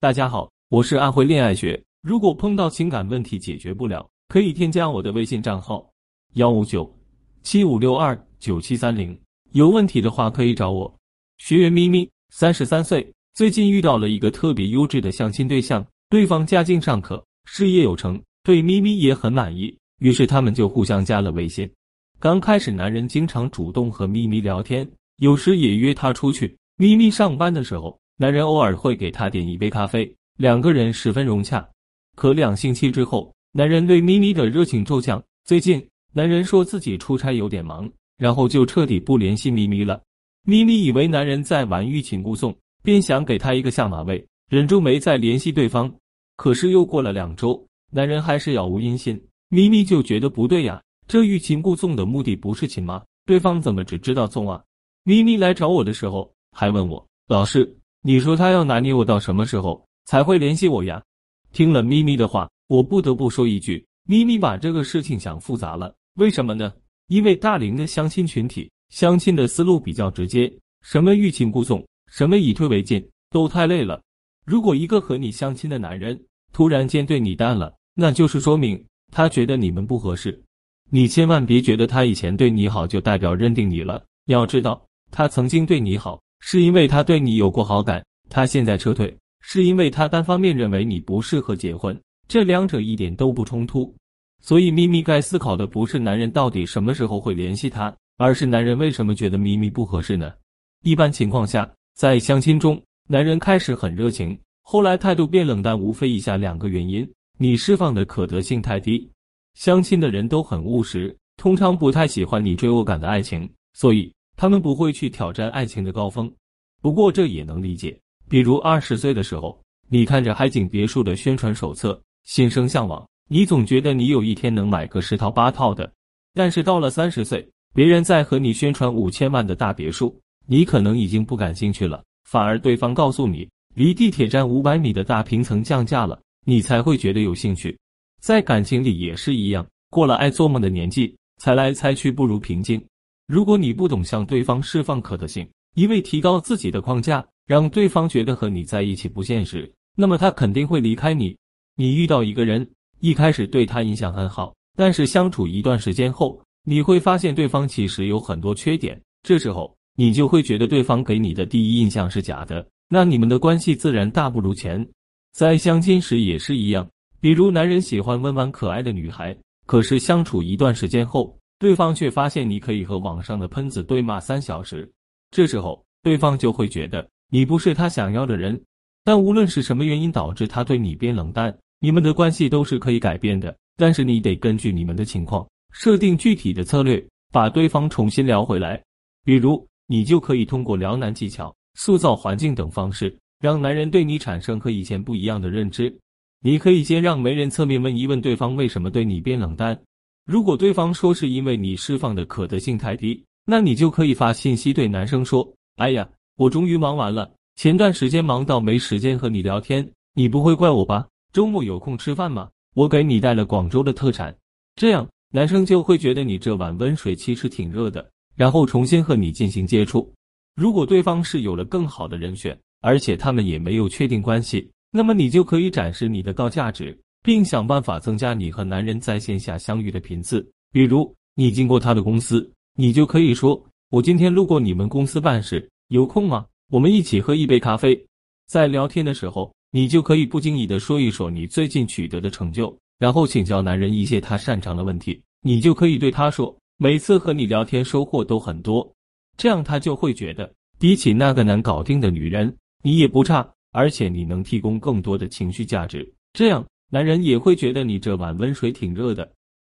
大家好，我是安徽恋爱学。如果碰到情感问题解决不了，可以添加我的微信账号幺五九七五六二九七三零。有问题的话可以找我。学员咪咪，三十三岁，最近遇到了一个特别优质的相亲对象，对方家境尚可，事业有成，对咪咪也很满意，于是他们就互相加了微信。刚开始，男人经常主动和咪咪聊天，有时也约她出去。咪咪上班的时候。男人偶尔会给她点一杯咖啡，两个人十分融洽。可两星期之后，男人对咪咪的热情骤降。最近，男人说自己出差有点忙，然后就彻底不联系咪咪了。咪咪以为男人在玩欲擒故纵，便想给他一个下马威，忍住没再联系对方。可是又过了两周，男人还是杳无音信，咪咪就觉得不对呀，这欲擒故纵的目的不是擒吗？对方怎么只知道纵啊？咪咪来找我的时候还问我老师。你说他要拿捏我到什么时候才会联系我呀？听了咪咪的话，我不得不说一句：咪咪把这个事情想复杂了。为什么呢？因为大龄的相亲群体相亲的思路比较直接，什么欲擒故纵，什么以退为进，都太累了。如果一个和你相亲的男人突然间对你淡了，那就是说明他觉得你们不合适。你千万别觉得他以前对你好就代表认定你了。要知道，他曾经对你好。是因为他对你有过好感，他现在撤退，是因为他单方面认为你不适合结婚，这两者一点都不冲突。所以咪咪该思考的不是男人到底什么时候会联系他，而是男人为什么觉得咪咪不合适呢？一般情况下，在相亲中，男人开始很热情，后来态度变冷淡，无非以下两个原因：你释放的可得性太低。相亲的人都很务实，通常不太喜欢你追我赶的爱情，所以。他们不会去挑战爱情的高峰，不过这也能理解。比如二十岁的时候，你看着海景别墅的宣传手册，心生向往，你总觉得你有一天能买个十套八套的。但是到了三十岁，别人在和你宣传五千万的大别墅，你可能已经不感兴趣了，反而对方告诉你离地铁站五百米的大平层降价了，你才会觉得有兴趣。在感情里也是一样，过了爱做梦的年纪，猜来猜去不如平静。如果你不懂向对方释放可得性，一味提高自己的框架，让对方觉得和你在一起不现实，那么他肯定会离开你。你遇到一个人，一开始对他印象很好，但是相处一段时间后，你会发现对方其实有很多缺点，这时候你就会觉得对方给你的第一印象是假的，那你们的关系自然大不如前。在相亲时也是一样，比如男人喜欢温婉可爱的女孩，可是相处一段时间后。对方却发现你可以和网上的喷子对骂三小时，这时候对方就会觉得你不是他想要的人。但无论是什么原因导致他对你变冷淡，你们的关系都是可以改变的。但是你得根据你们的情况设定具体的策略，把对方重新聊回来。比如，你就可以通过撩男技巧、塑造环境等方式，让男人对你产生和以前不一样的认知。你可以先让媒人侧面问一问对方为什么对你变冷淡。如果对方说是因为你释放的可得性太低，那你就可以发信息对男生说：“哎呀，我终于忙完了，前段时间忙到没时间和你聊天，你不会怪我吧？周末有空吃饭吗？我给你带了广州的特产。”这样男生就会觉得你这碗温水其实挺热的，然后重新和你进行接触。如果对方是有了更好的人选，而且他们也没有确定关系，那么你就可以展示你的高价值。并想办法增加你和男人在线下相遇的频次，比如你经过他的公司，你就可以说：“我今天路过你们公司办事，有空吗？我们一起喝一杯咖啡。”在聊天的时候，你就可以不经意的说一说你最近取得的成就，然后请教男人一些他擅长的问题。你就可以对他说：“每次和你聊天收获都很多。”这样他就会觉得，比起那个难搞定的女人，你也不差，而且你能提供更多的情绪价值。这样。男人也会觉得你这碗温水挺热的。